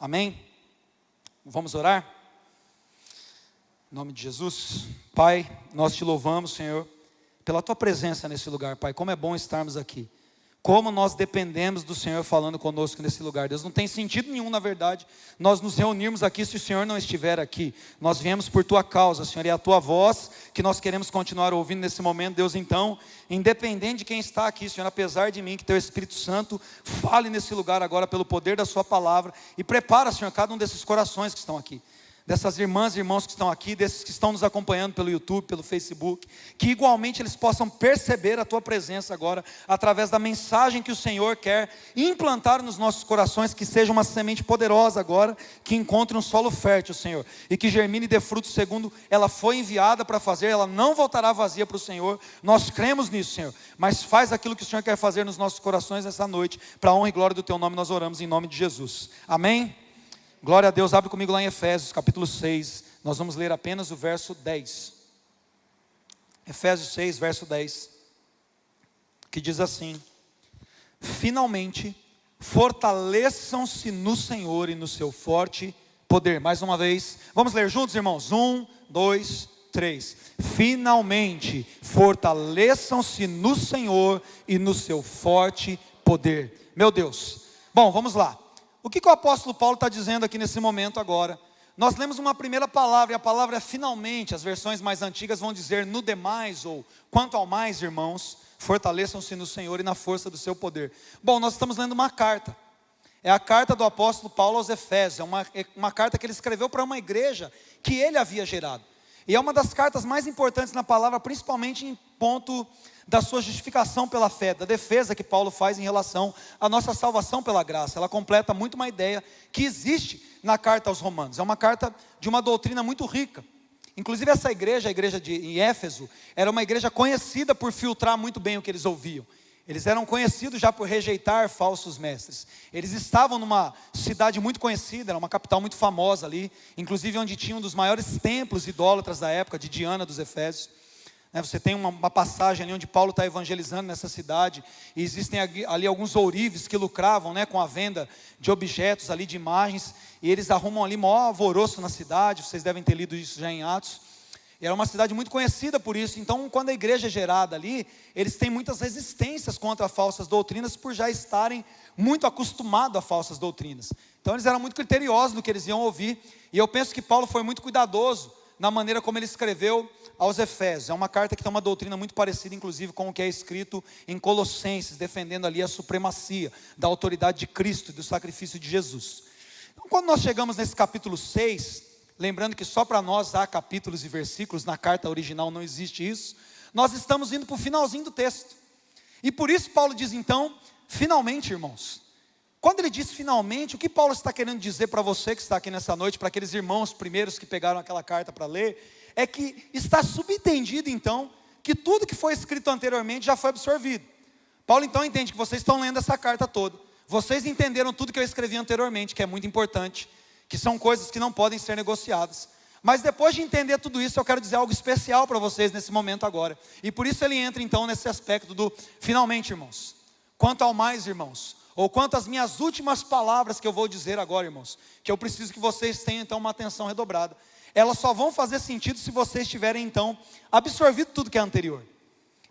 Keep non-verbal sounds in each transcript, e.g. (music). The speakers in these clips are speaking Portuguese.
Amém? Vamos orar? Em nome de Jesus. Pai, nós te louvamos, Senhor, pela tua presença nesse lugar, Pai. Como é bom estarmos aqui. Como nós dependemos do Senhor falando conosco nesse lugar. Deus, não tem sentido nenhum, na verdade, nós nos reunirmos aqui se o Senhor não estiver aqui. Nós viemos por tua causa, Senhor, e é a tua voz que nós queremos continuar ouvindo nesse momento. Deus, então, independente de quem está aqui, Senhor, apesar de mim, que teu Espírito Santo fale nesse lugar agora pelo poder da Sua palavra e prepara, Senhor, cada um desses corações que estão aqui dessas irmãs e irmãos que estão aqui, desses que estão nos acompanhando pelo YouTube, pelo Facebook, que igualmente eles possam perceber a tua presença agora, através da mensagem que o Senhor quer implantar nos nossos corações, que seja uma semente poderosa agora, que encontre um solo fértil, Senhor, e que germine e dê fruto segundo ela foi enviada para fazer, ela não voltará vazia para o Senhor, nós cremos nisso, Senhor, mas faz aquilo que o Senhor quer fazer nos nossos corações essa noite, para a honra e glória do teu nome, nós oramos em nome de Jesus, amém? Glória a Deus, abre comigo lá em Efésios, capítulo 6. Nós vamos ler apenas o verso 10. Efésios 6, verso 10. Que diz assim: Finalmente, fortaleçam-se no Senhor e no seu forte poder. Mais uma vez, vamos ler juntos, irmãos? Um, dois, três. Finalmente, fortaleçam-se no Senhor e no seu forte poder. Meu Deus. Bom, vamos lá. O que, que o apóstolo Paulo está dizendo aqui nesse momento agora? Nós lemos uma primeira palavra, e a palavra é finalmente, as versões mais antigas vão dizer no demais, ou quanto ao mais, irmãos, fortaleçam-se no Senhor e na força do seu poder. Bom, nós estamos lendo uma carta, é a carta do apóstolo Paulo aos Efésios, é uma, é uma carta que ele escreveu para uma igreja que ele havia gerado, e é uma das cartas mais importantes na palavra, principalmente em ponto da sua justificação pela fé, da defesa que Paulo faz em relação à nossa salvação pela graça. Ela completa muito uma ideia que existe na carta aos Romanos. É uma carta de uma doutrina muito rica. Inclusive essa igreja, a igreja de em Éfeso, era uma igreja conhecida por filtrar muito bem o que eles ouviam. Eles eram conhecidos já por rejeitar falsos mestres. Eles estavam numa cidade muito conhecida, era uma capital muito famosa ali, inclusive onde tinha um dos maiores templos idólatras da época, de Diana dos Efésios. Né, você tem uma, passagem ali onde Paulo está evangelizando nessa cidade, e existem ali, ali alguns ourives que lucravam né, com a venda de objetos ali, de imagens, e eles arrumam ali maior alvoroço na cidade, vocês devem ter lido isso já em Atos. E era uma cidade muito conhecida por isso, então quando a igreja é gerada ali, eles têm muitas resistências contra falsas doutrinas, por já estarem muito acostumados a falsas doutrinas. Então eles eram muito criteriosos no que eles iam ouvir, e eu penso que Paulo foi muito cuidadoso na maneira como ele escreveu aos Efésios. É uma carta que tem uma doutrina muito parecida, inclusive, com o que é escrito em Colossenses, defendendo ali a supremacia da autoridade de Cristo e do sacrifício de Jesus. Então, quando nós chegamos nesse capítulo 6, lembrando que só para nós há capítulos e versículos, na carta original não existe isso, nós estamos indo para o finalzinho do texto. E por isso Paulo diz então, finalmente, irmãos, quando ele diz finalmente, o que Paulo está querendo dizer para você que está aqui nessa noite, para aqueles irmãos primeiros que pegaram aquela carta para ler, é que está subentendido então que tudo que foi escrito anteriormente já foi absorvido. Paulo então entende que vocês estão lendo essa carta toda. Vocês entenderam tudo que eu escrevi anteriormente, que é muito importante, que são coisas que não podem ser negociadas. Mas depois de entender tudo isso, eu quero dizer algo especial para vocês nesse momento agora. E por isso ele entra então nesse aspecto do finalmente, irmãos. Quanto ao mais, irmãos, ou quanto às minhas últimas palavras que eu vou dizer agora, irmãos, que eu preciso que vocês tenham então uma atenção redobrada. Elas só vão fazer sentido se vocês tiverem então absorvido tudo que é anterior.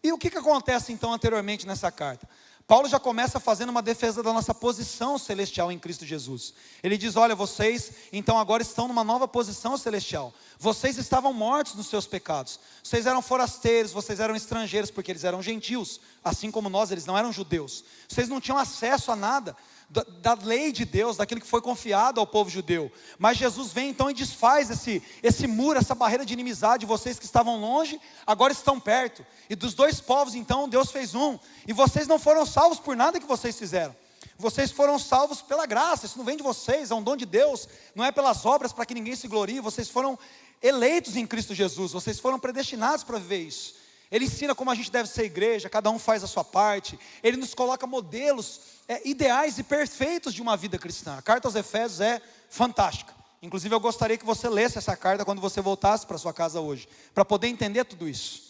E o que, que acontece então anteriormente nessa carta? Paulo já começa fazendo uma defesa da nossa posição celestial em Cristo Jesus. Ele diz: Olha, vocês então agora estão numa nova posição celestial. Vocês estavam mortos nos seus pecados. Vocês eram forasteiros, vocês eram estrangeiros, porque eles eram gentios, assim como nós, eles não eram judeus. Vocês não tinham acesso a nada da, da, lei de Deus, daquilo que foi confiado ao povo judeu. Mas Jesus vem então e desfaz esse, esse muro, essa barreira de inimizade. Vocês que estavam longe, agora estão perto. E dos dois povos, então, Deus fez um. E vocês não foram salvos por nada que vocês fizeram. Vocês foram salvos pela graça, isso não vem de vocês, é um dom de Deus, não é pelas obras para que ninguém se glorie. Vocês foram eleitos em Cristo Jesus, vocês foram predestinados para viver isso. Ele ensina como a gente deve ser igreja, cada um faz a sua parte. Ele nos coloca modelos é, ideais e perfeitos de uma vida cristã. A carta aos Efésios é fantástica. Inclusive, eu gostaria que você lesse essa carta quando você voltasse para sua casa hoje, para poder entender tudo isso.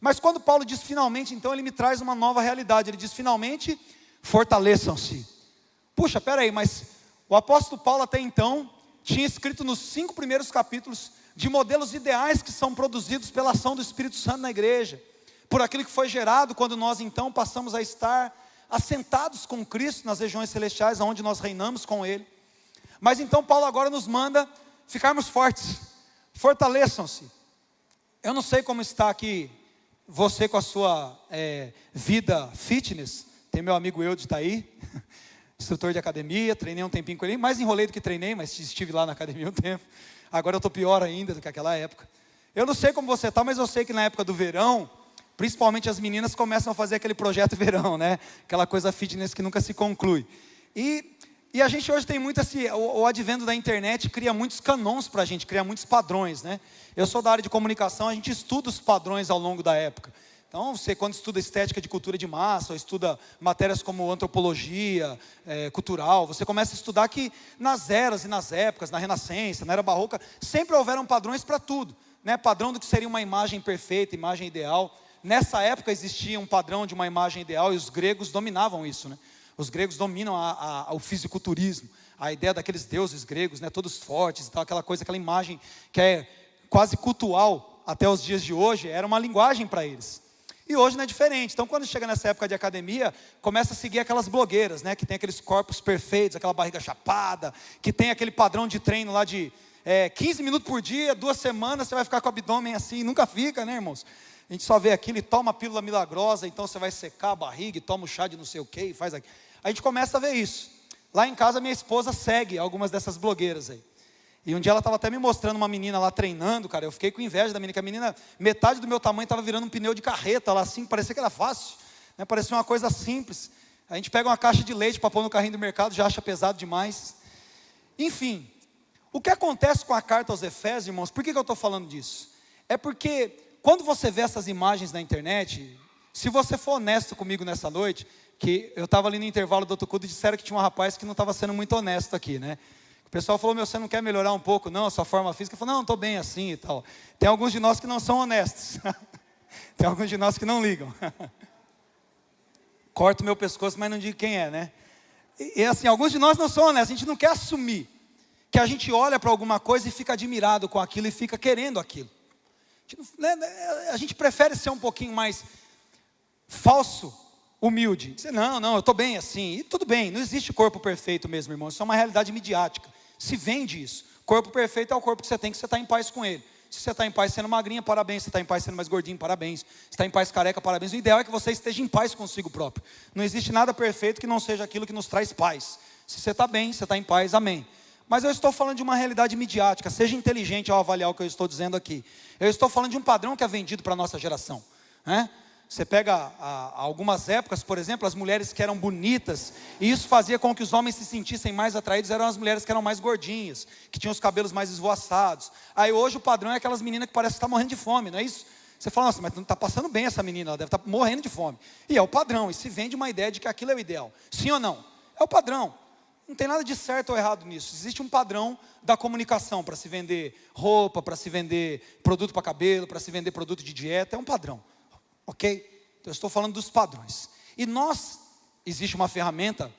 Mas quando Paulo diz finalmente, então ele me traz uma nova realidade. Ele diz finalmente, fortaleçam-se. Puxa, peraí, mas O apóstolo Paulo até então tinha escrito nos cinco primeiros capítulos de modelos ideais que são produzidos pela ação do Espírito Santo na igreja, por aquilo que foi gerado quando nós então passamos a estar assentados com Cristo nas regiões celestiais, onde nós reinamos com Ele. Mas então Paulo agora nos manda ficarmos fortes, fortaleçam-se. Eu não sei como está aqui você com a sua é, vida fitness. Tem meu amigo Eudes está aí, (laughs) instrutor de academia, treinei um tempinho com ele, mais enrolei do que treinei, mas estive lá na academia um tempo. Agora eu estou pior ainda do que aquela época. Eu não sei como você está, mas eu sei que na época do verão, principalmente as meninas começam a fazer aquele projeto (laughs) verão, né? Aquela coisa fitness que nunca se conclui. E, e a gente hoje tem muito assim, o, o advento da internet cria muitos canons para a gente, cria muitos padrões, né? Eu sou da área de comunicação, a gente estuda os padrões ao longo da época. Então, você quando estuda estética de cultura de massa, ou estuda matérias como antropologia é, cultural, você começa a estudar que nas eras e nas épocas, na Renascença, na Era Barroca, sempre houveram padrões para tudo. Né? Padrão do que seria uma imagem perfeita, imagem ideal. Nessa época existia um padrão de uma imagem ideal e os gregos dominavam isso. Né? Os gregos dominam a, a, o fisiculturismo, a ideia daqueles deuses gregos, né? todos fortes, tal, aquela coisa, aquela imagem que é quase cultual até os dias de hoje, era uma linguagem para eles. E hoje não é diferente. Então, quando chega nessa época de academia, começa a seguir aquelas blogueiras, né? Que tem aqueles corpos perfeitos, aquela barriga chapada, que tem aquele padrão de treino lá de é, 15 minutos por dia, duas semanas, você vai ficar com o abdômen assim, nunca fica, né, irmãos? A gente só vê aquilo e toma a pílula milagrosa, então você vai secar a barriga e toma o chá de não sei o que e faz aquilo. A gente começa a ver isso. Lá em casa, minha esposa segue algumas dessas blogueiras aí. E um dia ela estava até me mostrando uma menina lá treinando, cara. Eu fiquei com inveja da menina, que a menina, metade do meu tamanho, estava virando um pneu de carreta lá assim, parecia que era fácil, né? parecia uma coisa simples. A gente pega uma caixa de leite para pôr no carrinho do mercado, já acha pesado demais. Enfim, o que acontece com a carta aos Efésios, irmãos, por que, que eu estou falando disso? É porque quando você vê essas imagens na internet, se você for honesto comigo nessa noite, que eu estava ali no intervalo do outro culto e disseram que tinha um rapaz que não estava sendo muito honesto aqui, né? O pessoal falou, meu, você não quer melhorar um pouco, não, a sua forma física? Eu falei, não, estou bem assim e tal. Tem alguns de nós que não são honestos. (laughs) Tem alguns de nós que não ligam. (laughs) Corto meu pescoço, mas não digo quem é, né? E, e assim, alguns de nós não são honestos, a gente não quer assumir que a gente olha para alguma coisa e fica admirado com aquilo e fica querendo aquilo. A gente, né, né, a gente prefere ser um pouquinho mais falso, humilde. Não, não, eu estou bem assim. E tudo bem, não existe corpo perfeito mesmo, irmão. Isso é uma realidade midiática se vende isso. Corpo perfeito é o corpo que você tem, que você está em paz com ele. Se você está em paz sendo magrinha, parabéns. Se está em paz sendo mais gordinho, parabéns. Se está em paz careca, parabéns. O ideal é que você esteja em paz consigo próprio. Não existe nada perfeito que não seja aquilo que nos traz paz. Se você está bem, você está em paz, amém. Mas eu estou falando de uma realidade midiática. Seja inteligente ao avaliar o que eu estou dizendo aqui. Eu estou falando de um padrão que é vendido para a nossa geração. Né? Você pega a, algumas épocas, por exemplo, as mulheres que eram bonitas, e isso fazia com que os homens se sentissem mais atraídos, eram as mulheres que eram mais gordinhas, que tinham os cabelos mais esvoaçados. Aí hoje o padrão é aquelas meninas que parecem estar morrendo de fome, não é isso? Você fala, nossa, mas não está passando bem essa menina, ela deve estar morrendo de fome. E é o padrão, e se vende uma ideia de que aquilo é o ideal. Sim ou não? É o padrão. Não tem nada de certo ou errado nisso. Existe um padrão da comunicação para se vender roupa, para se vender produto para cabelo, para se vender produto de dieta, é um padrão ok? Então, eu estou falando dos padrões. E nós, existe uma ferramenta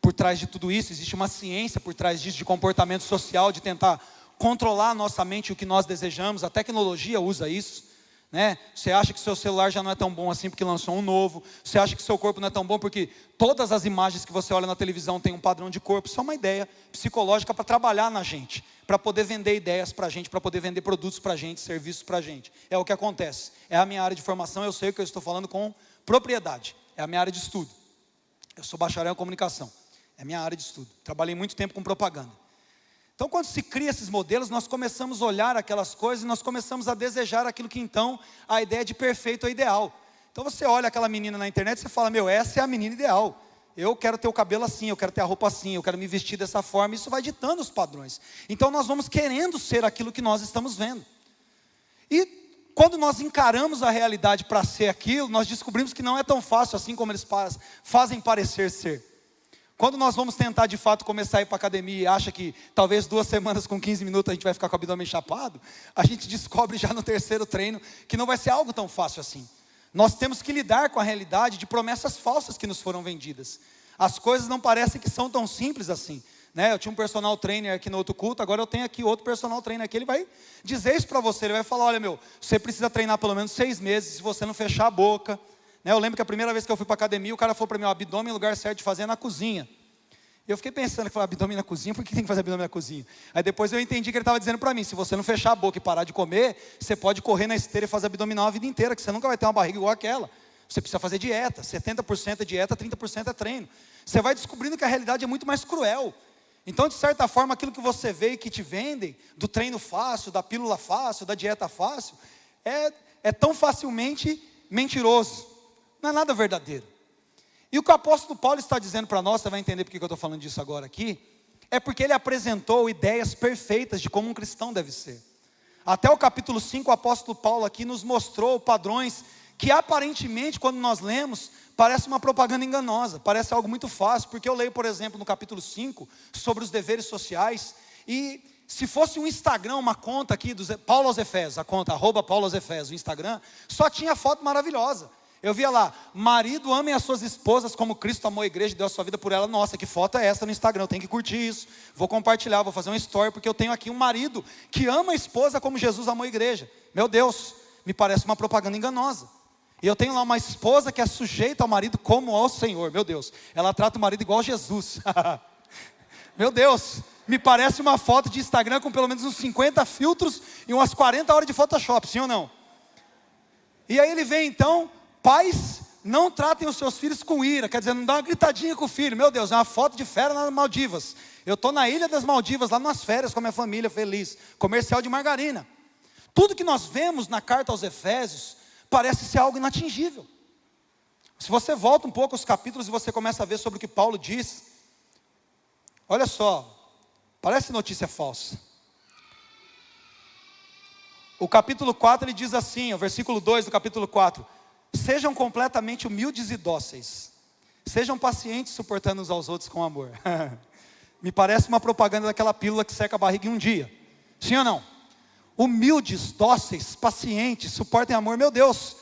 por trás de tudo isso, existe uma ciência por trás disso, de comportamento social, de tentar controlar a nossa mente o que nós desejamos. A tecnologia usa isso. Né? Você acha que seu celular já não é tão bom assim porque lançou um novo. Você acha que seu corpo não é tão bom porque todas as imagens que você olha na televisão têm um padrão de corpo. Isso é uma ideia psicológica para trabalhar na gente, para poder vender ideias para a gente, para poder vender produtos para a gente, serviços para a gente. É o que acontece. É a minha área de formação, eu sei que eu estou falando com propriedade. É a minha área de estudo. Eu sou bacharel em comunicação. É a minha área de estudo. Trabalhei muito tempo com propaganda. Então, quando se cria esses modelos, nós começamos a olhar aquelas coisas e nós começamos a desejar aquilo que então a ideia de perfeito é ideal. Então você olha aquela menina na internet e você fala: Meu, essa é a menina ideal. Eu quero ter o cabelo assim, eu quero ter a roupa assim, eu quero me vestir dessa forma. Isso vai ditando os padrões. Então nós vamos querendo ser aquilo que nós estamos vendo. E quando nós encaramos a realidade para ser aquilo, nós descobrimos que não é tão fácil assim como eles fazem parecer ser. Quando nós vamos tentar de fato começar a ir para a academia e acha que talvez duas semanas com 15 minutos a gente vai ficar com o abdômen chapado, a gente descobre já no terceiro treino que não vai ser algo tão fácil assim. Nós temos que lidar com a realidade de promessas falsas que nos foram vendidas. As coisas não parecem que são tão simples assim. Né? Eu tinha um personal trainer aqui no outro culto, agora eu tenho aqui outro personal trainer aqui. Ele vai dizer isso para você. Ele vai falar: olha, meu, você precisa treinar pelo menos seis meses se você não fechar a boca. Né? Eu lembro que a primeira vez que eu fui para academia, o cara falou para mim: o abdômen, o lugar certo de fazer é na cozinha. Eu fiquei pensando, que abdômen na cozinha, por que tem que fazer abdômen na cozinha? Aí depois eu entendi que ele estava dizendo para mim, se você não fechar a boca e parar de comer, você pode correr na esteira e fazer abdominal a vida inteira, que você nunca vai ter uma barriga igual aquela. Você precisa fazer dieta, 70% é dieta, 30% é treino. Você vai descobrindo que a realidade é muito mais cruel. Então, de certa forma, aquilo que você vê e que te vendem, do treino fácil, da pílula fácil, da dieta fácil, é, é tão facilmente mentiroso. Não é nada verdadeiro. E o que o apóstolo Paulo está dizendo para nós, você vai entender porque eu estou falando disso agora aqui, é porque ele apresentou ideias perfeitas de como um cristão deve ser. Até o capítulo 5, o apóstolo Paulo aqui nos mostrou padrões que aparentemente, quando nós lemos, parece uma propaganda enganosa, parece algo muito fácil, porque eu leio, por exemplo, no capítulo 5, sobre os deveres sociais, e se fosse um Instagram, uma conta aqui, do Paulo aos Efésios, a conta, arroba Paulo aos Efésios, o Instagram, só tinha foto maravilhosa. Eu via lá, marido amem as suas esposas como Cristo amou a igreja e deu a sua vida por ela. Nossa, que foto é essa no Instagram? Eu tenho que curtir isso. Vou compartilhar, vou fazer uma story, porque eu tenho aqui um marido que ama a esposa como Jesus amou a igreja. Meu Deus, me parece uma propaganda enganosa. E eu tenho lá uma esposa que é sujeita ao marido como ao Senhor. Meu Deus, ela trata o marido igual Jesus. (laughs) Meu Deus, me parece uma foto de Instagram com pelo menos uns 50 filtros e umas 40 horas de Photoshop, sim ou não? E aí ele vem então Pais, não tratem os seus filhos com ira, quer dizer, não dá uma gritadinha com o filho. Meu Deus, é uma foto de férias nas Maldivas. Eu estou na Ilha das Maldivas, lá nas férias com a minha família feliz. Comercial de margarina. Tudo que nós vemos na carta aos Efésios parece ser algo inatingível. Se você volta um pouco os capítulos e você começa a ver sobre o que Paulo diz, olha só, parece notícia falsa. O capítulo 4 ele diz assim, o versículo 2 do capítulo 4: Sejam completamente humildes e dóceis. Sejam pacientes, suportando uns aos outros com amor. (laughs) Me parece uma propaganda daquela pílula que seca a barriga em um dia. Sim ou não? Humildes, dóceis, pacientes, suportem amor. Meu Deus,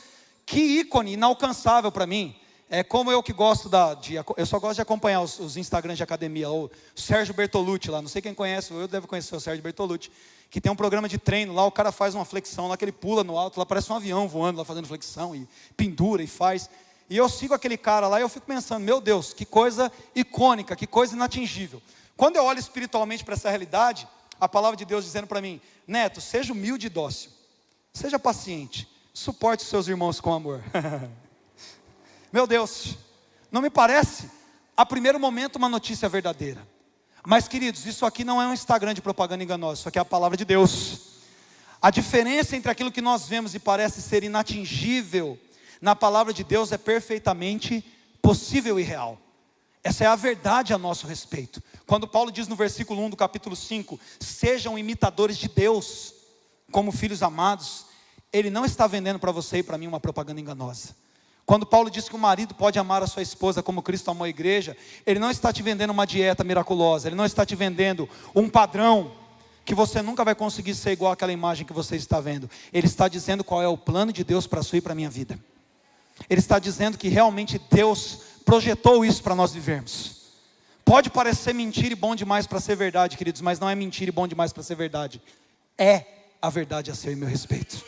que ícone inalcançável para mim. É como eu que gosto da. De, eu só gosto de acompanhar os, os Instagrams de academia. O Sérgio Bertolucci lá, não sei quem conhece, eu devo conhecer o Sérgio Bertolucci que tem um programa de treino lá, o cara faz uma flexão lá, que ele pula no alto, lá parece um avião voando lá fazendo flexão e pendura e faz. E eu sigo aquele cara lá e eu fico pensando, meu Deus, que coisa icônica, que coisa inatingível. Quando eu olho espiritualmente para essa realidade, a palavra de Deus dizendo para mim, Neto, seja humilde e dócil, seja paciente, suporte os seus irmãos com amor. (laughs) meu Deus, não me parece, a primeiro momento, uma notícia verdadeira. Mas, queridos, isso aqui não é um Instagram de propaganda enganosa, isso aqui é a palavra de Deus. A diferença entre aquilo que nós vemos e parece ser inatingível, na palavra de Deus é perfeitamente possível e real. Essa é a verdade a nosso respeito. Quando Paulo diz no versículo 1 do capítulo 5: Sejam imitadores de Deus, como filhos amados, ele não está vendendo para você e para mim uma propaganda enganosa. Quando Paulo diz que o marido pode amar a sua esposa como Cristo amou a igreja, ele não está te vendendo uma dieta miraculosa, ele não está te vendendo um padrão que você nunca vai conseguir ser igual àquela imagem que você está vendo. Ele está dizendo qual é o plano de Deus para a sua e para a minha vida. Ele está dizendo que realmente Deus projetou isso para nós vivermos. Pode parecer mentira e bom demais para ser verdade, queridos, mas não é mentira e bom demais para ser verdade. É a verdade a seu e meu respeito.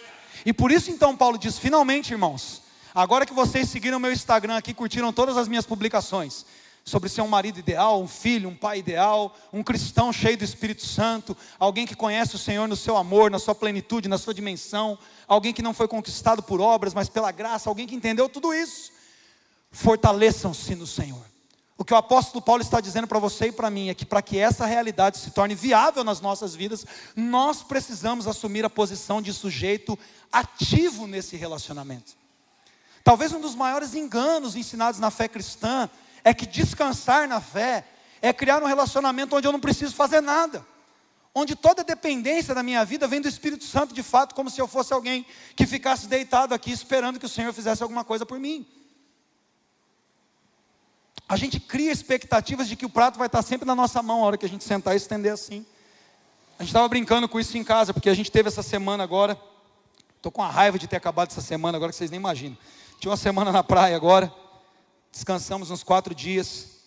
E por isso então Paulo diz: finalmente, irmãos, Agora que vocês seguiram meu Instagram aqui, curtiram todas as minhas publicações sobre ser um marido ideal, um filho, um pai ideal, um cristão cheio do Espírito Santo, alguém que conhece o Senhor no seu amor, na sua plenitude, na sua dimensão, alguém que não foi conquistado por obras, mas pela graça, alguém que entendeu tudo isso. Fortaleçam-se no Senhor. O que o apóstolo Paulo está dizendo para você e para mim é que para que essa realidade se torne viável nas nossas vidas, nós precisamos assumir a posição de sujeito ativo nesse relacionamento. Talvez um dos maiores enganos ensinados na fé cristã é que descansar na fé é criar um relacionamento onde eu não preciso fazer nada. Onde toda dependência da minha vida vem do Espírito Santo de fato, como se eu fosse alguém que ficasse deitado aqui esperando que o Senhor fizesse alguma coisa por mim. A gente cria expectativas de que o prato vai estar sempre na nossa mão a hora que a gente sentar e estender assim. A gente estava brincando com isso em casa, porque a gente teve essa semana agora. Estou com a raiva de ter acabado essa semana agora que vocês nem imaginam. Tinha uma semana na praia agora, descansamos uns quatro dias.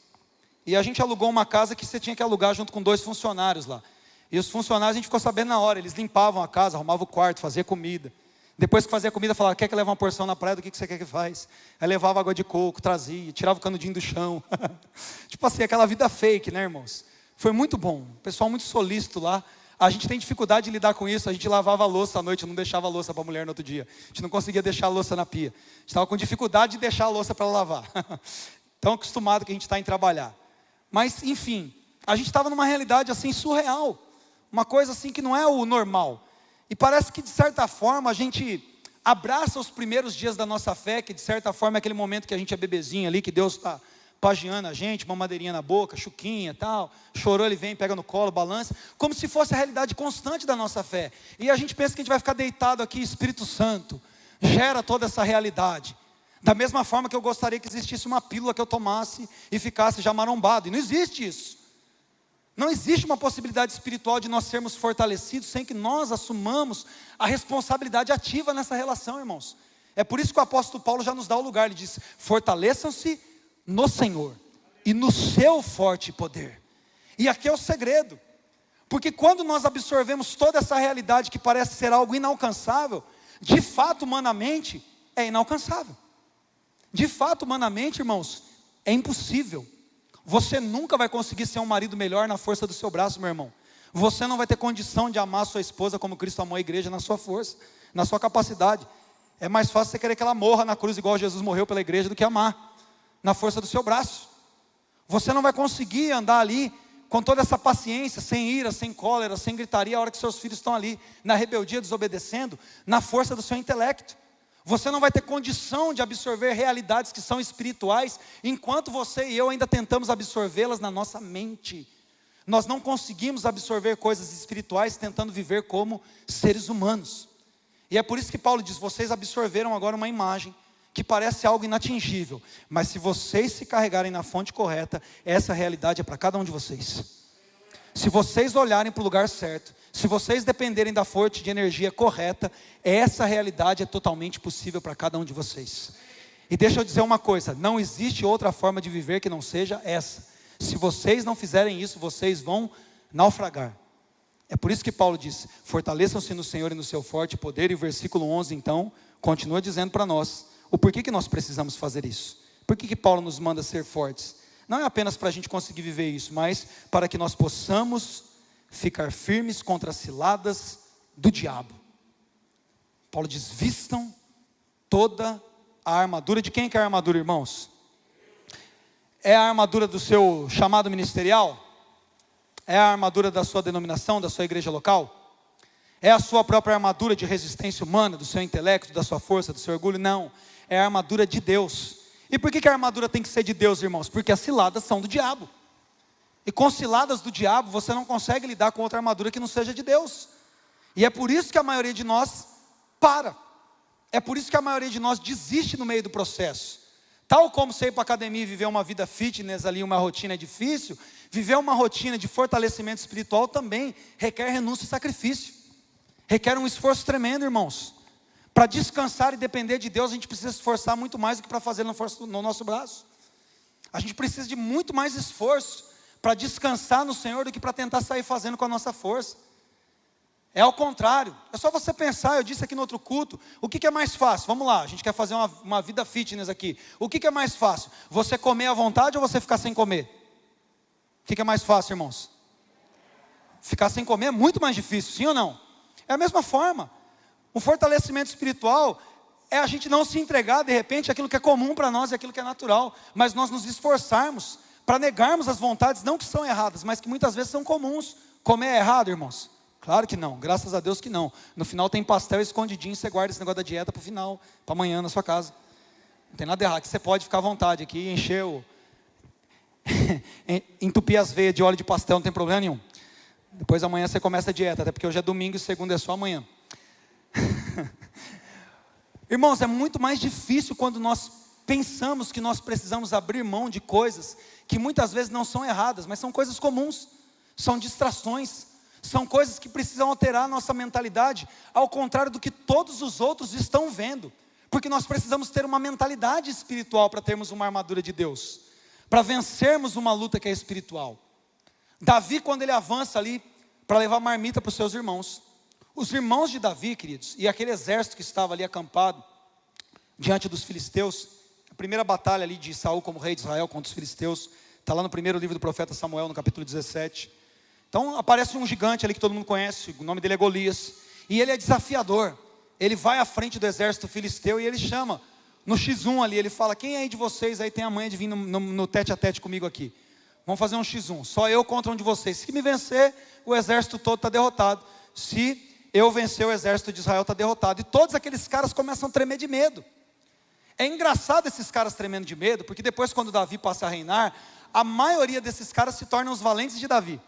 E a gente alugou uma casa que você tinha que alugar junto com dois funcionários lá. E os funcionários a gente ficou sabendo na hora, eles limpavam a casa, arrumavam o quarto, faziam comida. Depois que fazia comida, falava: quer que leve uma porção na praia? Do que, que você quer que faz? Aí levava água de coco, trazia, tirava o canudinho do chão. (laughs) tipo assim, aquela vida fake, né, irmãos? Foi muito bom. Pessoal muito solícito lá. A gente tem dificuldade de lidar com isso. A gente lavava a louça à noite, não deixava a louça para a mulher no outro dia. A gente não conseguia deixar a louça na pia. A gente estava com dificuldade de deixar a louça para lavar. (laughs) Tão acostumado que a gente está em trabalhar. Mas, enfim, a gente estava numa realidade assim surreal. Uma coisa assim que não é o normal. E parece que de certa forma a gente abraça os primeiros dias da nossa fé, que de certa forma é aquele momento que a gente é bebezinho ali, que Deus está pagiando a gente, uma madeirinha na boca, chuquinha tal, chorou, ele vem, pega no colo, balança, como se fosse a realidade constante da nossa fé. E a gente pensa que a gente vai ficar deitado aqui, Espírito Santo, gera toda essa realidade. Da mesma forma que eu gostaria que existisse uma pílula que eu tomasse e ficasse já marombado, e não existe isso. Não existe uma possibilidade espiritual de nós sermos fortalecidos sem que nós assumamos a responsabilidade ativa nessa relação, irmãos. É por isso que o apóstolo Paulo já nos dá o lugar, ele diz: fortaleçam-se no Senhor e no seu forte poder. E aqui é o segredo, porque quando nós absorvemos toda essa realidade que parece ser algo inalcançável, de fato, humanamente, é inalcançável. De fato, humanamente, irmãos, é impossível. Você nunca vai conseguir ser um marido melhor na força do seu braço, meu irmão. Você não vai ter condição de amar sua esposa como Cristo amou a igreja na sua força, na sua capacidade. É mais fácil você querer que ela morra na cruz igual Jesus morreu pela igreja do que amar na força do seu braço. Você não vai conseguir andar ali com toda essa paciência, sem ira, sem cólera, sem gritaria, a hora que seus filhos estão ali na rebeldia, desobedecendo, na força do seu intelecto. Você não vai ter condição de absorver realidades que são espirituais, enquanto você e eu ainda tentamos absorvê-las na nossa mente. Nós não conseguimos absorver coisas espirituais tentando viver como seres humanos. E é por isso que Paulo diz: vocês absorveram agora uma imagem que parece algo inatingível, mas se vocês se carregarem na fonte correta, essa realidade é para cada um de vocês. Se vocês olharem para o lugar certo, se vocês dependerem da fonte de energia correta, essa realidade é totalmente possível para cada um de vocês. E deixa eu dizer uma coisa: não existe outra forma de viver que não seja essa. Se vocês não fizerem isso, vocês vão naufragar. É por isso que Paulo diz: fortaleçam-se no Senhor e no seu forte poder. E o versículo 11, então, continua dizendo para nós o porquê que nós precisamos fazer isso. Por que, que Paulo nos manda ser fortes? Não é apenas para a gente conseguir viver isso, mas para que nós possamos ficar firmes contra as ciladas do diabo. Paulo diz: vistam toda a armadura. De quem que é a armadura, irmãos? É a armadura do seu chamado ministerial? É a armadura da sua denominação, da sua igreja local? É a sua própria armadura de resistência humana, do seu intelecto, da sua força, do seu orgulho? Não. É a armadura de Deus. E por que, que a armadura tem que ser de Deus, irmãos? Porque as ciladas são do diabo. E com ciladas do diabo, você não consegue lidar com outra armadura que não seja de Deus. E é por isso que a maioria de nós para. É por isso que a maioria de nós desiste no meio do processo. Tal como você ir para a academia e viver uma vida fitness ali, uma rotina difícil, viver uma rotina de fortalecimento espiritual também requer renúncia e sacrifício. Requer um esforço tremendo, irmãos. Para descansar e depender de Deus, a gente precisa se esforçar muito mais do que para fazer no, no nosso braço. A gente precisa de muito mais esforço para descansar no Senhor do que para tentar sair fazendo com a nossa força. É ao contrário, é só você pensar, eu disse aqui no outro culto, o que, que é mais fácil? Vamos lá, a gente quer fazer uma, uma vida fitness aqui. O que, que é mais fácil? Você comer à vontade ou você ficar sem comer? O que, que é mais fácil, irmãos? Ficar sem comer é muito mais difícil, sim ou não? É a mesma forma. O fortalecimento espiritual é a gente não se entregar de repente aquilo que é comum para nós e aquilo que é natural, mas nós nos esforçarmos para negarmos as vontades, não que são erradas, mas que muitas vezes são comuns. Comer é errado, irmãos? Claro que não, graças a Deus que não. No final tem pastel escondidinho, você guarda esse negócio da dieta para o final, para amanhã na sua casa. Não tem nada errado, que você pode ficar à vontade aqui, encher o. (laughs) entupir as veias de óleo de pastel, não tem problema nenhum. Depois amanhã você começa a dieta, até porque hoje é domingo e segunda é só amanhã. Irmãos, é muito mais difícil quando nós pensamos que nós precisamos abrir mão de coisas que muitas vezes não são erradas, mas são coisas comuns, são distrações, são coisas que precisam alterar a nossa mentalidade, ao contrário do que todos os outros estão vendo, porque nós precisamos ter uma mentalidade espiritual para termos uma armadura de Deus. para vencermos uma luta que é espiritual. Davi, quando ele avança ali para levar marmita para os seus irmãos, os irmãos de Davi, queridos, e aquele exército que estava ali acampado diante dos filisteus, a primeira batalha ali de Saul como rei de Israel contra os filisteus, está lá no primeiro livro do profeta Samuel, no capítulo 17. Então aparece um gigante ali que todo mundo conhece, o nome dele é Golias, e ele é desafiador. Ele vai à frente do exército filisteu e ele chama no X1 ali, ele fala: Quem aí de vocês aí tem a manha de vir no, no, no tete a tete comigo aqui? Vamos fazer um X1, só eu contra um de vocês. Se me vencer, o exército todo está derrotado. Se eu vencer, o exército de Israel está derrotado. E todos aqueles caras começam a tremer de medo. É engraçado esses caras tremendo de medo, porque depois, quando Davi passa a reinar, a maioria desses caras se tornam os valentes de Davi.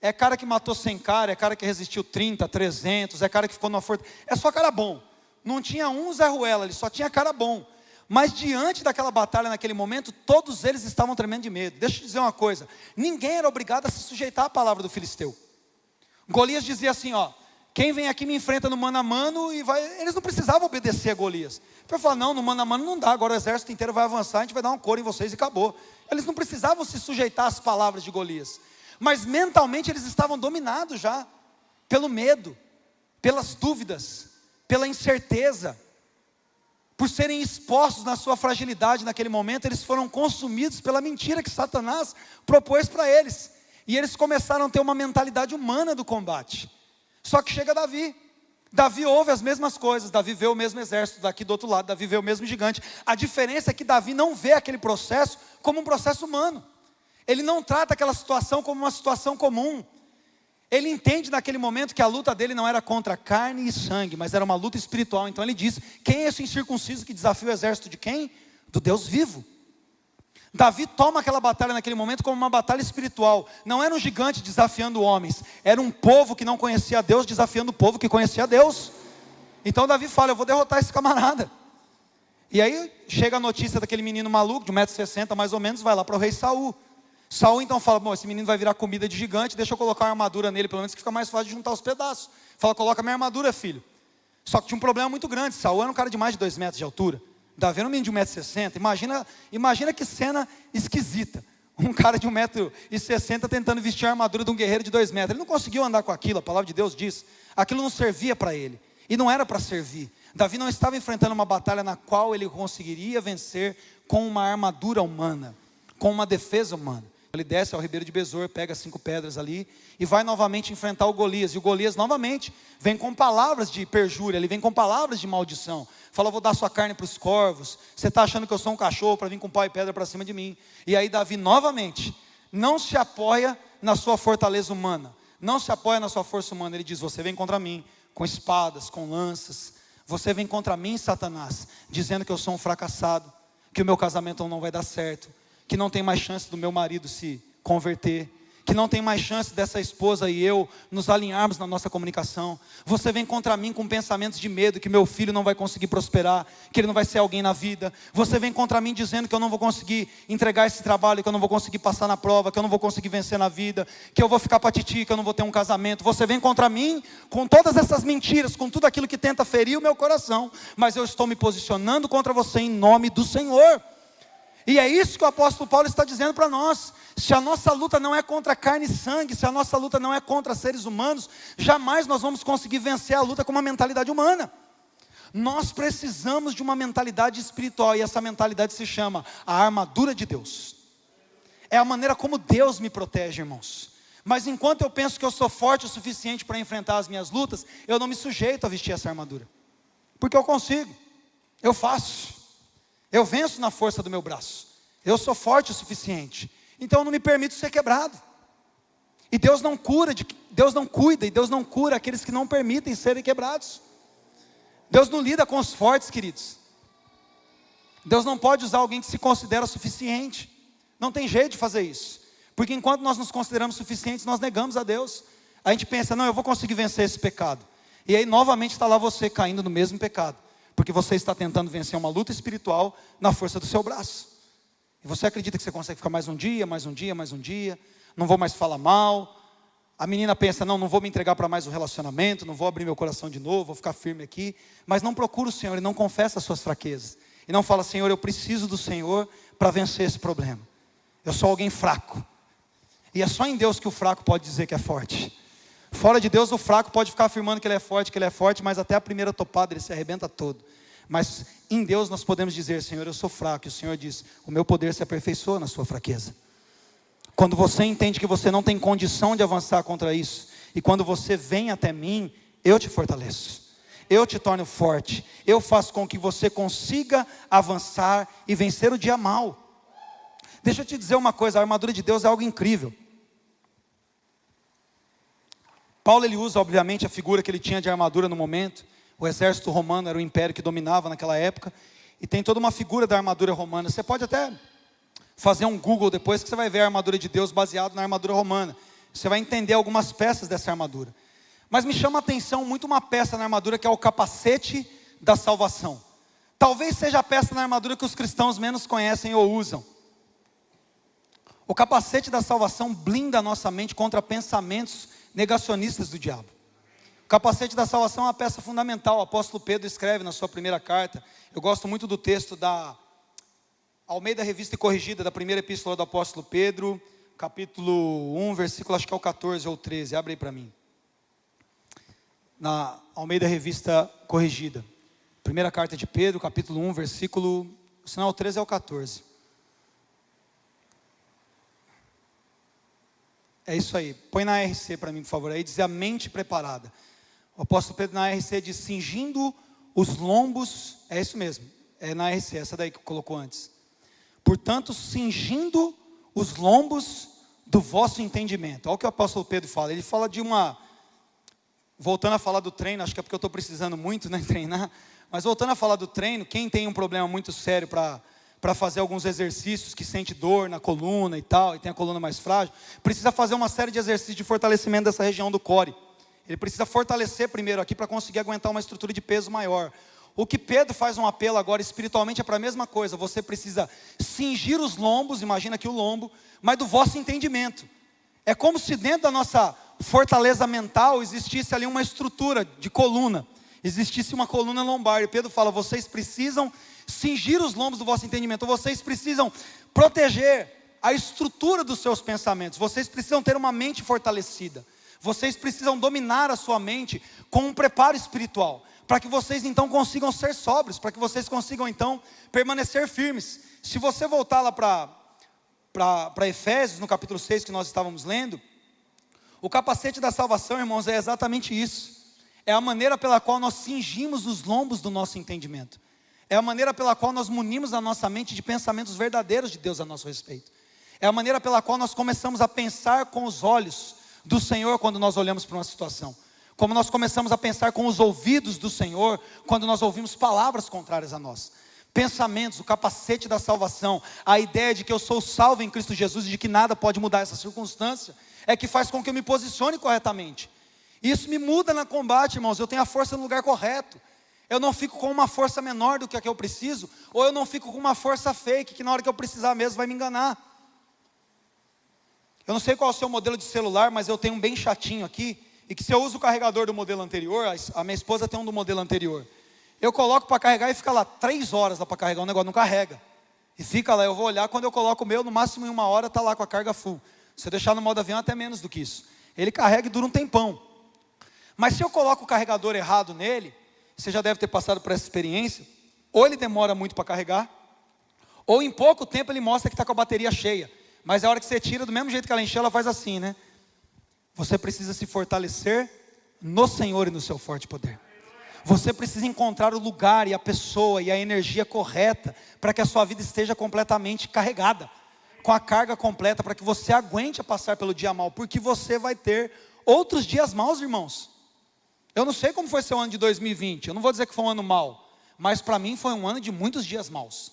É cara que matou 100 cara, é cara que resistiu 30, 300, é cara que ficou numa força. É só cara bom. Não tinha um Zé Ruela, ele só tinha cara bom. Mas diante daquela batalha naquele momento, todos eles estavam tremendo de medo. Deixa eu te dizer uma coisa: ninguém era obrigado a se sujeitar à palavra do filisteu. Golias dizia assim: ó, quem vem aqui me enfrenta no mano a mano e vai. Eles não precisavam obedecer a Golias. Para falar, não, no mano a mano não dá, agora o exército inteiro vai avançar, a gente vai dar um coro em vocês e acabou. Eles não precisavam se sujeitar às palavras de Golias. Mas mentalmente eles estavam dominados já pelo medo, pelas dúvidas, pela incerteza. Por serem expostos na sua fragilidade naquele momento, eles foram consumidos pela mentira que Satanás propôs para eles. E eles começaram a ter uma mentalidade humana do combate. Só que chega Davi. Davi ouve as mesmas coisas, Davi vê o mesmo exército daqui do outro lado, Davi vê o mesmo gigante. A diferença é que Davi não vê aquele processo como um processo humano. Ele não trata aquela situação como uma situação comum. Ele entende naquele momento que a luta dele não era contra carne e sangue, mas era uma luta espiritual. Então ele diz: Quem é esse incircunciso que desafia o exército de quem? Do Deus vivo. Davi toma aquela batalha naquele momento como uma batalha espiritual. Não era um gigante desafiando homens, era um povo que não conhecia Deus desafiando o povo que conhecia Deus. Então Davi fala: Eu vou derrotar esse camarada. E aí chega a notícia daquele menino maluco, de 1,60m mais ou menos, vai lá para o rei Saul. Saul então fala: Bom, esse menino vai virar comida de gigante, deixa eu colocar uma armadura nele, pelo menos que fica mais fácil de juntar os pedaços. Fala: Coloca minha armadura, filho. Só que tinha um problema muito grande: Saul era um cara de mais de 2 metros de altura. Davi era um menino de 1,60m. Imagina, imagina que cena esquisita. Um cara de 1,60m tentando vestir a armadura de um guerreiro de 2 metros. Ele não conseguiu andar com aquilo, a palavra de Deus diz. Aquilo não servia para ele. E não era para servir. Davi não estava enfrentando uma batalha na qual ele conseguiria vencer com uma armadura humana, com uma defesa humana. Ele desce ao ribeiro de Besor, pega cinco pedras ali e vai novamente enfrentar o Golias. E o Golias novamente vem com palavras de perjúria, ele vem com palavras de maldição. Fala, vou dar sua carne para os corvos. Você está achando que eu sou um cachorro para vir com pau e pedra para cima de mim? E aí Davi novamente não se apoia na sua fortaleza humana, não se apoia na sua força humana. Ele diz: Você vem contra mim com espadas, com lanças. Você vem contra mim, Satanás, dizendo que eu sou um fracassado, que o meu casamento não vai dar certo, que não tem mais chance do meu marido se converter, que não tem mais chance dessa esposa e eu nos alinharmos na nossa comunicação. Você vem contra mim com pensamentos de medo que meu filho não vai conseguir prosperar, que ele não vai ser alguém na vida. Você vem contra mim dizendo que eu não vou conseguir entregar esse trabalho, que eu não vou conseguir passar na prova, que eu não vou conseguir vencer na vida, que eu vou ficar patiti, que eu não vou ter um casamento. Você vem contra mim com todas essas mentiras, com tudo aquilo que tenta ferir o meu coração, mas eu estou me posicionando contra você em nome do Senhor. E é isso que o apóstolo Paulo está dizendo para nós. Se a nossa luta não é contra carne e sangue, se a nossa luta não é contra seres humanos, jamais nós vamos conseguir vencer a luta com uma mentalidade humana. Nós precisamos de uma mentalidade espiritual, e essa mentalidade se chama a armadura de Deus. É a maneira como Deus me protege, irmãos. Mas enquanto eu penso que eu sou forte o suficiente para enfrentar as minhas lutas, eu não me sujeito a vestir essa armadura. Porque eu consigo, eu faço. Eu venço na força do meu braço. Eu sou forte o suficiente. Então eu não me permito ser quebrado. E Deus não cura, de, Deus não cuida e Deus não cura aqueles que não permitem serem quebrados. Deus não lida com os fortes, queridos. Deus não pode usar alguém que se considera suficiente. Não tem jeito de fazer isso. Porque enquanto nós nos consideramos suficientes, nós negamos a Deus. A gente pensa, não, eu vou conseguir vencer esse pecado. E aí novamente está lá você caindo no mesmo pecado porque você está tentando vencer uma luta espiritual na força do seu braço. E você acredita que você consegue ficar mais um dia, mais um dia, mais um dia, não vou mais falar mal. A menina pensa: não, não vou me entregar para mais um relacionamento, não vou abrir meu coração de novo, vou ficar firme aqui. Mas não procura o Senhor e não confessa as suas fraquezas. E não fala: Senhor, eu preciso do Senhor para vencer esse problema. Eu sou alguém fraco. E é só em Deus que o fraco pode dizer que é forte. Fora de Deus, o fraco pode ficar afirmando que ele é forte, que ele é forte, mas até a primeira topada ele se arrebenta todo. Mas em Deus nós podemos dizer: Senhor, eu sou fraco. E o Senhor diz: O meu poder se aperfeiçoa na sua fraqueza. Quando você entende que você não tem condição de avançar contra isso, e quando você vem até mim, eu te fortaleço, eu te torno forte, eu faço com que você consiga avançar e vencer o dia mal. Deixa eu te dizer uma coisa: a armadura de Deus é algo incrível. Paulo ele usa, obviamente, a figura que ele tinha de armadura no momento. O exército romano era o império que dominava naquela época. E tem toda uma figura da armadura romana. Você pode até fazer um Google depois que você vai ver a armadura de Deus baseado na armadura romana. Você vai entender algumas peças dessa armadura. Mas me chama a atenção muito uma peça na armadura que é o capacete da salvação. Talvez seja a peça na armadura que os cristãos menos conhecem ou usam. O capacete da salvação blinda a nossa mente contra pensamentos negacionistas do diabo. O capacete da salvação é uma peça fundamental. O apóstolo Pedro escreve na sua primeira carta. Eu gosto muito do texto da Almeida Revista e Corrigida, da primeira epístola do apóstolo Pedro, capítulo 1, versículo acho que é o 14 ou 13. Abre aí para mim. Na Almeida Revista Corrigida. Primeira carta de Pedro, capítulo 1, versículo. O 13, é o 14. É isso aí. Põe na RC para mim, por favor. Aí diz a mente preparada. O apóstolo Pedro na RC diz: cingindo os lombos. É isso mesmo. É na RC, essa daí que colocou antes. Portanto, cingindo os lombos do vosso entendimento. Olha o que o apóstolo Pedro fala. Ele fala de uma. Voltando a falar do treino, acho que é porque eu estou precisando muito né, (laughs) treinar. Mas voltando a falar do treino, quem tem um problema muito sério para para fazer alguns exercícios que sente dor na coluna e tal, e tem a coluna mais frágil, precisa fazer uma série de exercícios de fortalecimento dessa região do core. Ele precisa fortalecer primeiro aqui para conseguir aguentar uma estrutura de peso maior. O que Pedro faz um apelo agora espiritualmente é para a mesma coisa. Você precisa cingir os lombos, imagina aqui o lombo, mas do vosso entendimento. É como se dentro da nossa fortaleza mental existisse ali uma estrutura de coluna, existisse uma coluna lombar. E Pedro fala: vocês precisam cingir os lombos do vosso entendimento, vocês precisam proteger a estrutura dos seus pensamentos, vocês precisam ter uma mente fortalecida, vocês precisam dominar a sua mente com um preparo espiritual, para que vocês então consigam ser sóbrios, para que vocês consigam então permanecer firmes. Se você voltar lá para Efésios, no capítulo 6 que nós estávamos lendo, o capacete da salvação, irmãos, é exatamente isso. É a maneira pela qual nós cingimos os lombos do nosso entendimento. É a maneira pela qual nós munimos a nossa mente de pensamentos verdadeiros de Deus a nosso respeito. É a maneira pela qual nós começamos a pensar com os olhos do Senhor quando nós olhamos para uma situação. Como nós começamos a pensar com os ouvidos do Senhor quando nós ouvimos palavras contrárias a nós. Pensamentos, o capacete da salvação, a ideia de que eu sou salvo em Cristo Jesus e de que nada pode mudar essa circunstância, é que faz com que eu me posicione corretamente. Isso me muda na combate, irmãos. Eu tenho a força no lugar correto. Eu não fico com uma força menor do que a que eu preciso, ou eu não fico com uma força fake que na hora que eu precisar mesmo vai me enganar. Eu não sei qual é o seu modelo de celular, mas eu tenho um bem chatinho aqui, e que se eu uso o carregador do modelo anterior, a minha esposa tem um do modelo anterior. Eu coloco para carregar e fica lá três horas para carregar, o negócio não carrega. E fica lá, eu vou olhar, quando eu coloco o meu, no máximo em uma hora está lá com a carga full. Se eu deixar no modo avião, até menos do que isso. Ele carrega e dura um tempão. Mas se eu coloco o carregador errado nele, você já deve ter passado por essa experiência. Ou ele demora muito para carregar, ou em pouco tempo ele mostra que está com a bateria cheia. Mas a hora que você tira, do mesmo jeito que ela encheu, ela faz assim, né? Você precisa se fortalecer no Senhor e no seu forte poder. Você precisa encontrar o lugar e a pessoa e a energia correta para que a sua vida esteja completamente carregada, com a carga completa, para que você aguente a passar pelo dia mal, porque você vai ter outros dias maus, irmãos. Eu não sei como foi seu ano de 2020, eu não vou dizer que foi um ano mau, mas para mim foi um ano de muitos dias maus.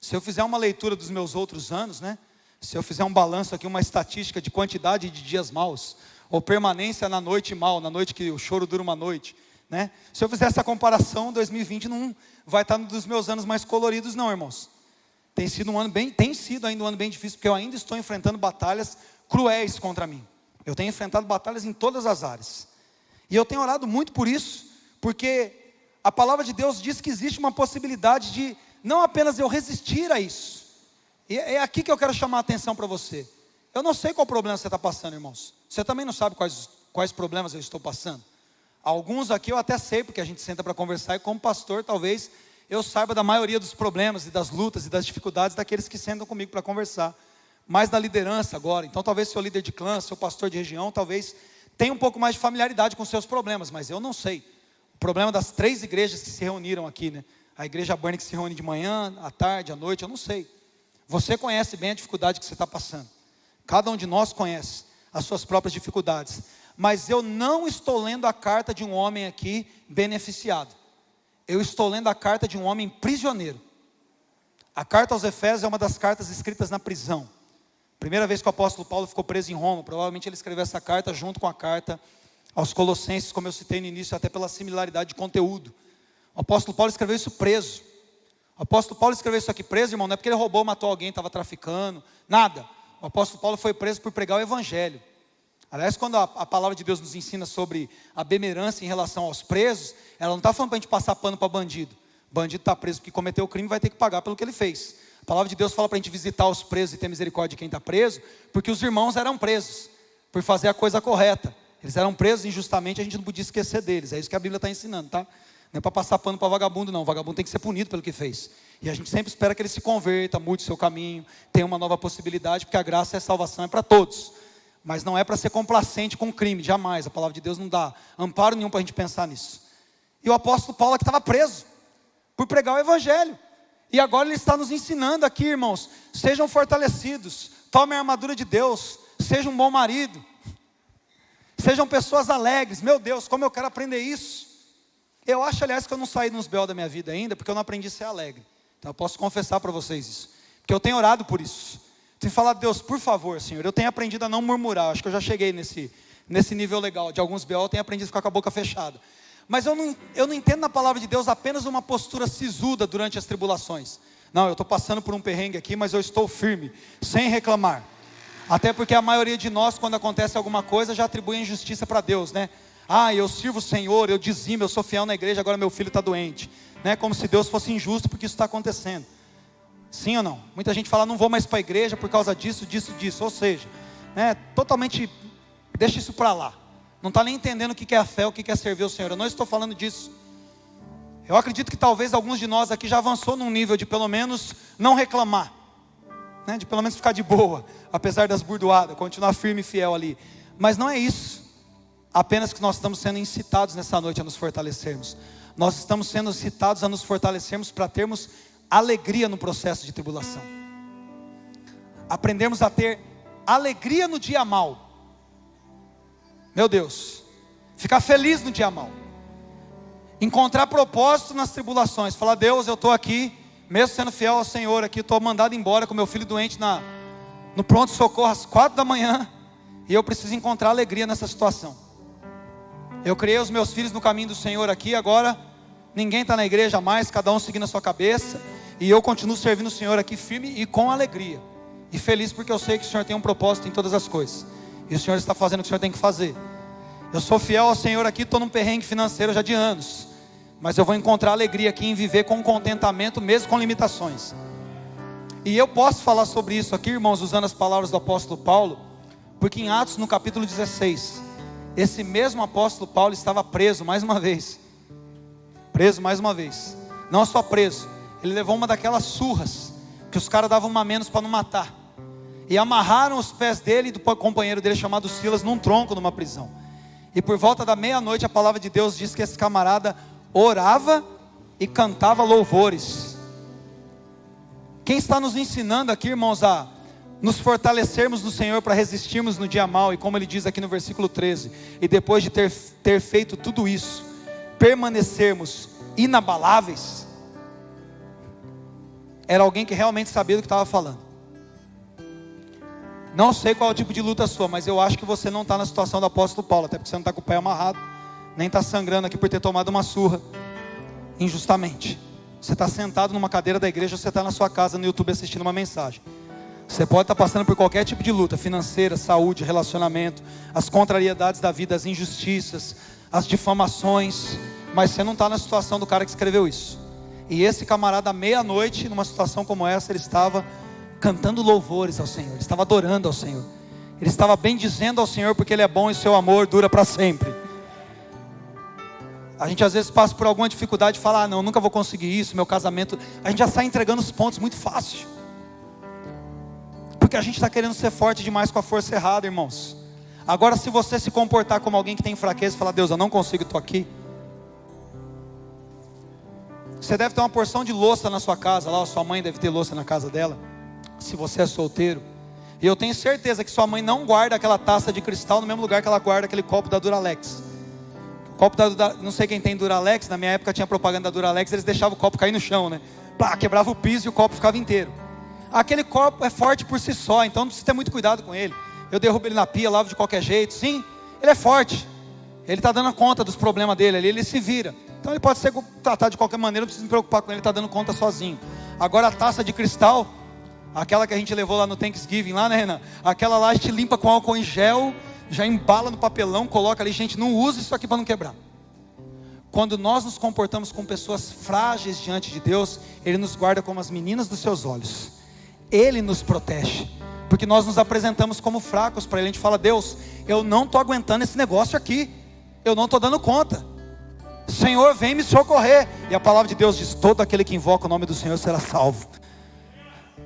Se eu fizer uma leitura dos meus outros anos, né? Se eu fizer um balanço aqui, uma estatística de quantidade de dias maus, ou permanência na noite mal, na noite que o choro dura uma noite, né? Se eu fizer essa comparação, 2020 não vai estar um dos meus anos mais coloridos, não, irmãos. Tem sido um ano bem, tem sido ainda um ano bem difícil, porque eu ainda estou enfrentando batalhas cruéis contra mim. Eu tenho enfrentado batalhas em todas as áreas. E eu tenho orado muito por isso, porque a palavra de Deus diz que existe uma possibilidade de não apenas eu resistir a isso, E é aqui que eu quero chamar a atenção para você. Eu não sei qual problema você está passando, irmãos. Você também não sabe quais, quais problemas eu estou passando. Alguns aqui eu até sei, porque a gente senta para conversar, e como pastor, talvez eu saiba da maioria dos problemas e das lutas e das dificuldades daqueles que sentam comigo para conversar. Mais da liderança agora. Então, talvez seu líder de clã, seu pastor de região, talvez tenha um pouco mais de familiaridade com seus problemas, mas eu não sei. O problema das três igrejas que se reuniram aqui, né? A igreja Burn que se reúne de manhã, à tarde, à noite, eu não sei. Você conhece bem a dificuldade que você está passando. Cada um de nós conhece as suas próprias dificuldades. Mas eu não estou lendo a carta de um homem aqui beneficiado. Eu estou lendo a carta de um homem prisioneiro. A carta aos Efésios é uma das cartas escritas na prisão. Primeira vez que o apóstolo Paulo ficou preso em Roma, provavelmente ele escreveu essa carta junto com a carta aos Colossenses, como eu citei no início, até pela similaridade de conteúdo. O apóstolo Paulo escreveu isso preso. O apóstolo Paulo escreveu isso aqui preso, irmão, não é porque ele roubou, matou alguém, estava traficando, nada. O apóstolo Paulo foi preso por pregar o evangelho. Aliás, quando a, a palavra de Deus nos ensina sobre a bemerância em relação aos presos, ela não está falando para a gente passar pano para bandido. Bandido está preso porque cometeu o crime vai ter que pagar pelo que ele fez. Palavra de Deus fala para a gente visitar os presos e ter misericórdia de quem está preso, porque os irmãos eram presos por fazer a coisa correta. Eles eram presos injustamente, a gente não podia esquecer deles. É isso que a Bíblia está ensinando, tá? Não é para passar pano para vagabundo, não. O vagabundo tem que ser punido pelo que fez. E a gente sempre espera que ele se converta, mude seu caminho, tenha uma nova possibilidade, porque a graça e a salvação é para todos. Mas não é para ser complacente com o crime, jamais. A palavra de Deus não dá amparo nenhum para a gente pensar nisso. E o apóstolo Paulo que estava preso por pregar o evangelho. E agora ele está nos ensinando aqui, irmãos, sejam fortalecidos, tomem a armadura de Deus, sejam um bom marido, sejam pessoas alegres. Meu Deus, como eu quero aprender isso. Eu acho, aliás, que eu não saí nos BO da minha vida ainda, porque eu não aprendi a ser alegre. Então eu posso confessar para vocês isso. Porque eu tenho orado por isso. Tenho falado, Deus, por favor, Senhor, eu tenho aprendido a não murmurar. Acho que eu já cheguei nesse, nesse nível legal. De alguns BO eu tenho aprendido a ficar com a boca fechada. Mas eu não, eu não entendo na palavra de Deus apenas uma postura sisuda durante as tribulações. Não, eu estou passando por um perrengue aqui, mas eu estou firme, sem reclamar. Até porque a maioria de nós, quando acontece alguma coisa, já atribui injustiça para Deus, né? Ah, eu sirvo o Senhor, eu dizimo, eu sou fiel na igreja, agora meu filho está doente. Né? Como se Deus fosse injusto porque isso está acontecendo. Sim ou não? Muita gente fala, não vou mais para a igreja por causa disso, disso, disso. Ou seja, né, totalmente, deixa isso para lá. Não está nem entendendo o que é a fé, o que é servir o Senhor. Eu não estou falando disso. Eu acredito que talvez alguns de nós aqui já avançou num nível de pelo menos não reclamar. Né, de pelo menos ficar de boa, apesar das burdoadas, continuar firme e fiel ali. Mas não é isso apenas que nós estamos sendo incitados nessa noite a nos fortalecermos. Nós estamos sendo incitados a nos fortalecermos para termos alegria no processo de tribulação. Aprendemos a ter alegria no dia mal. Meu Deus, ficar feliz no dia mal. Encontrar propósito nas tribulações. Falar, Deus, eu estou aqui, mesmo sendo fiel ao Senhor aqui, estou mandado embora com meu filho doente na, no pronto-socorro às quatro da manhã. E eu preciso encontrar alegria nessa situação. Eu criei os meus filhos no caminho do Senhor aqui, agora ninguém está na igreja mais, cada um seguindo a sua cabeça. E eu continuo servindo o Senhor aqui firme e com alegria. E feliz porque eu sei que o Senhor tem um propósito em todas as coisas. E o Senhor está fazendo o que o Senhor tem que fazer. Eu sou fiel ao Senhor aqui, estou num perrengue financeiro já de anos. Mas eu vou encontrar alegria aqui em viver com contentamento, mesmo com limitações. E eu posso falar sobre isso aqui, irmãos, usando as palavras do apóstolo Paulo, porque em Atos, no capítulo 16, esse mesmo apóstolo Paulo estava preso mais uma vez. Preso mais uma vez. Não só preso, ele levou uma daquelas surras que os caras davam uma menos para não matar. E amarraram os pés dele e do companheiro dele chamado Silas num tronco numa prisão. E por volta da meia-noite a palavra de Deus diz que esse camarada orava e cantava louvores. Quem está nos ensinando aqui, irmãos, a nos fortalecermos no Senhor para resistirmos no dia mal, e como ele diz aqui no versículo 13, e depois de ter, ter feito tudo isso, permanecermos inabaláveis, era alguém que realmente sabia do que estava falando. Não sei qual é o tipo de luta sua, mas eu acho que você não está na situação do apóstolo Paulo, até porque você não está com o pé amarrado, nem está sangrando aqui por ter tomado uma surra injustamente. Você está sentado numa cadeira da igreja, você está na sua casa no YouTube assistindo uma mensagem. Você pode estar passando por qualquer tipo de luta financeira, saúde, relacionamento, as contrariedades da vida, as injustiças, as difamações, mas você não está na situação do cara que escreveu isso. E esse camarada, meia-noite, numa situação como essa, ele estava cantando louvores ao Senhor, ele estava adorando ao Senhor, ele estava bem dizendo ao Senhor porque Ele é bom e seu amor dura para sempre. A gente às vezes passa por alguma dificuldade e fala: ah, não, nunca vou conseguir isso, meu casamento. A gente já sai entregando os pontos muito fácil. Porque a gente está querendo ser forte demais com a força errada, irmãos. Agora, se você se comportar como alguém que tem fraqueza e falar: Deus, eu não consigo, estou aqui. Você deve ter uma porção de louça na sua casa, lá, sua mãe deve ter louça na casa dela. Se você é solteiro. E eu tenho certeza que sua mãe não guarda aquela taça de cristal no mesmo lugar que ela guarda aquele copo da Duralex. Copo da, não sei quem tem Duralex, na minha época tinha propaganda da Duralex, eles deixavam o copo cair no chão, né? Pá, quebrava o piso e o copo ficava inteiro. Aquele copo é forte por si só, então não precisa ter muito cuidado com ele. Eu derrubo ele na pia, lavo de qualquer jeito. Sim, ele é forte. Ele está dando conta dos problemas dele ali, ele se vira. Então ele pode ser tratado de qualquer maneira, não precisa me preocupar com ele, ele está dando conta sozinho. Agora a taça de cristal, aquela que a gente levou lá no Thanksgiving, lá, né, Renan? Aquela lá a gente limpa com álcool em gel já embala no papelão, coloca ali, gente, não usa isso aqui para não quebrar. Quando nós nos comportamos com pessoas frágeis diante de Deus, Ele nos guarda como as meninas dos seus olhos. Ele nos protege, porque nós nos apresentamos como fracos para Ele. A gente fala: Deus, eu não estou aguentando esse negócio aqui, eu não estou dando conta. Senhor, vem me socorrer. E a palavra de Deus diz: Todo aquele que invoca o nome do Senhor será salvo.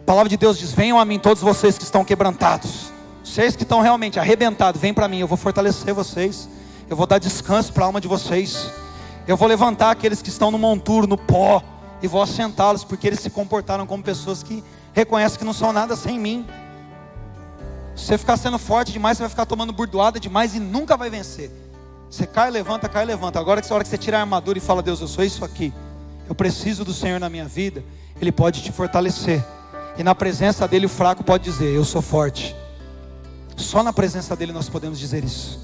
A palavra de Deus diz: Venham a mim todos vocês que estão quebrantados vocês que estão realmente arrebentados, vem para mim, eu vou fortalecer vocês. Eu vou dar descanso para a alma de vocês. Eu vou levantar aqueles que estão no monturo, no pó, e vou assentá-los, porque eles se comportaram como pessoas que reconhecem que não são nada sem mim. Se você ficar sendo forte demais, você vai ficar tomando burdoada demais e nunca vai vencer. Você cai, levanta, cai, levanta. Agora que a hora que você tira a armadura e fala, Deus, eu sou isso aqui. Eu preciso do Senhor na minha vida. Ele pode te fortalecer. E na presença dele o fraco pode dizer, eu sou forte. Só na presença dEle nós podemos dizer isso.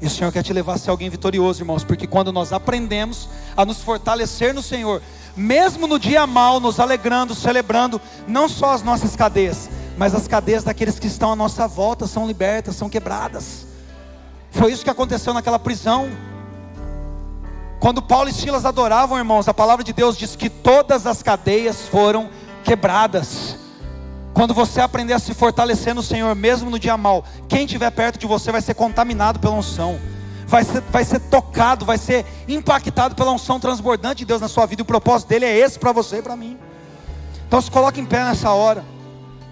E o Senhor quer te levar a ser alguém vitorioso, irmãos, porque quando nós aprendemos a nos fortalecer no Senhor, mesmo no dia mal, nos alegrando, celebrando, não só as nossas cadeias, mas as cadeias daqueles que estão à nossa volta são libertas, são quebradas. Foi isso que aconteceu naquela prisão. Quando Paulo e Silas adoravam, irmãos, a palavra de Deus diz que todas as cadeias foram quebradas. Quando você aprender a se fortalecer no Senhor, mesmo no dia mal, quem estiver perto de você vai ser contaminado pela unção, vai ser, vai ser tocado, vai ser impactado pela unção transbordante de Deus na sua vida. O propósito dele é esse para você e para mim. Então se coloque em pé nessa hora.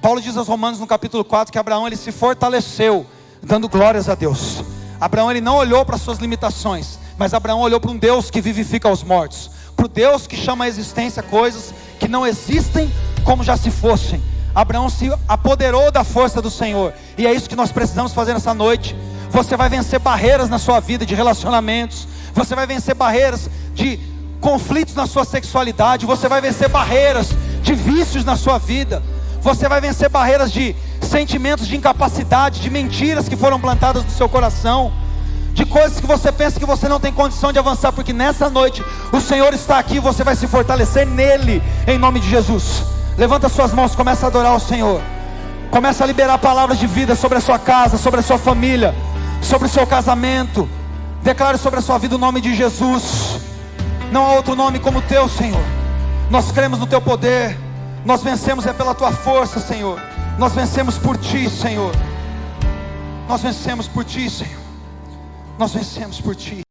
Paulo diz aos Romanos no capítulo 4 que Abraão ele se fortaleceu, dando glórias a Deus. Abraão ele não olhou para suas limitações, mas Abraão olhou para um Deus que vivifica os mortos, para o Deus que chama a existência coisas que não existem como já se fossem. Abraão se apoderou da força do Senhor, e é isso que nós precisamos fazer nessa noite. Você vai vencer barreiras na sua vida de relacionamentos, você vai vencer barreiras de conflitos na sua sexualidade, você vai vencer barreiras de vícios na sua vida, você vai vencer barreiras de sentimentos de incapacidade, de mentiras que foram plantadas no seu coração, de coisas que você pensa que você não tem condição de avançar, porque nessa noite o Senhor está aqui, você vai se fortalecer nele, em nome de Jesus. Levanta suas mãos, começa a adorar o Senhor. Começa a liberar palavras de vida sobre a sua casa, sobre a sua família, sobre o seu casamento. Declare sobre a sua vida o nome de Jesus. Não há outro nome como o teu, Senhor. Nós cremos no teu poder. Nós vencemos é pela tua força, Senhor. Nós vencemos por ti, Senhor. Nós vencemos por ti, Senhor. Nós vencemos por ti.